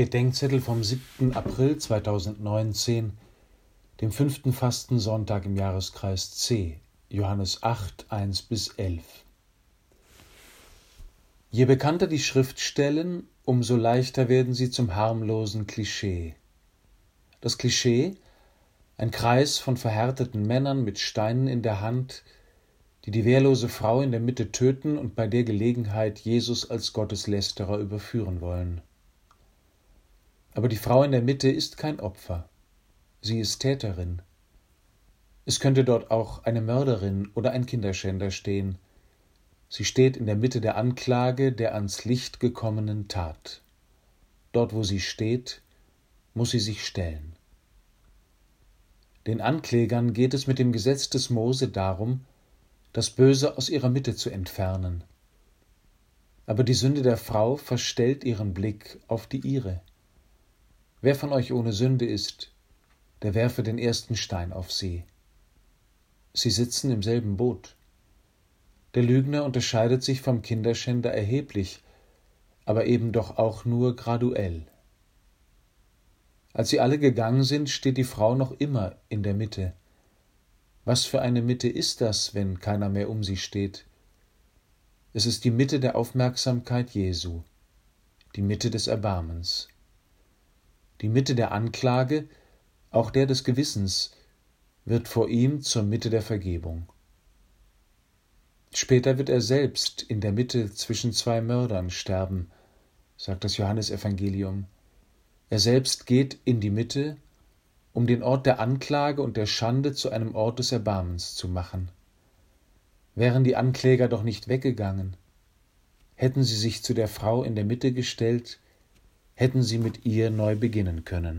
Bedenkzettel vom 7. April 2019, dem fünften Fastensonntag im Jahreskreis C, Johannes 8, 1 bis 11. Je bekannter die Schriftstellen, umso leichter werden sie zum harmlosen Klischee. Das Klischee, ein Kreis von verhärteten Männern mit Steinen in der Hand, die die wehrlose Frau in der Mitte töten und bei der Gelegenheit Jesus als Gotteslästerer überführen wollen. Aber die Frau in der Mitte ist kein Opfer. Sie ist Täterin. Es könnte dort auch eine Mörderin oder ein Kinderschänder stehen. Sie steht in der Mitte der Anklage der ans Licht gekommenen Tat. Dort, wo sie steht, muss sie sich stellen. Den Anklägern geht es mit dem Gesetz des Mose darum, das Böse aus ihrer Mitte zu entfernen. Aber die Sünde der Frau verstellt ihren Blick auf die ihre. Wer von euch ohne Sünde ist, der werfe den ersten Stein auf sie. Sie sitzen im selben Boot. Der Lügner unterscheidet sich vom Kinderschänder erheblich, aber eben doch auch nur graduell. Als sie alle gegangen sind, steht die Frau noch immer in der Mitte. Was für eine Mitte ist das, wenn keiner mehr um sie steht? Es ist die Mitte der Aufmerksamkeit Jesu, die Mitte des Erbarmens die Mitte der Anklage, auch der des Gewissens, wird vor ihm zur Mitte der Vergebung. Später wird er selbst in der Mitte zwischen zwei Mördern sterben, sagt das Johannesevangelium. Er selbst geht in die Mitte, um den Ort der Anklage und der Schande zu einem Ort des Erbarmens zu machen. Wären die Ankläger doch nicht weggegangen, hätten sie sich zu der Frau in der Mitte gestellt, hätten sie mit ihr neu beginnen können.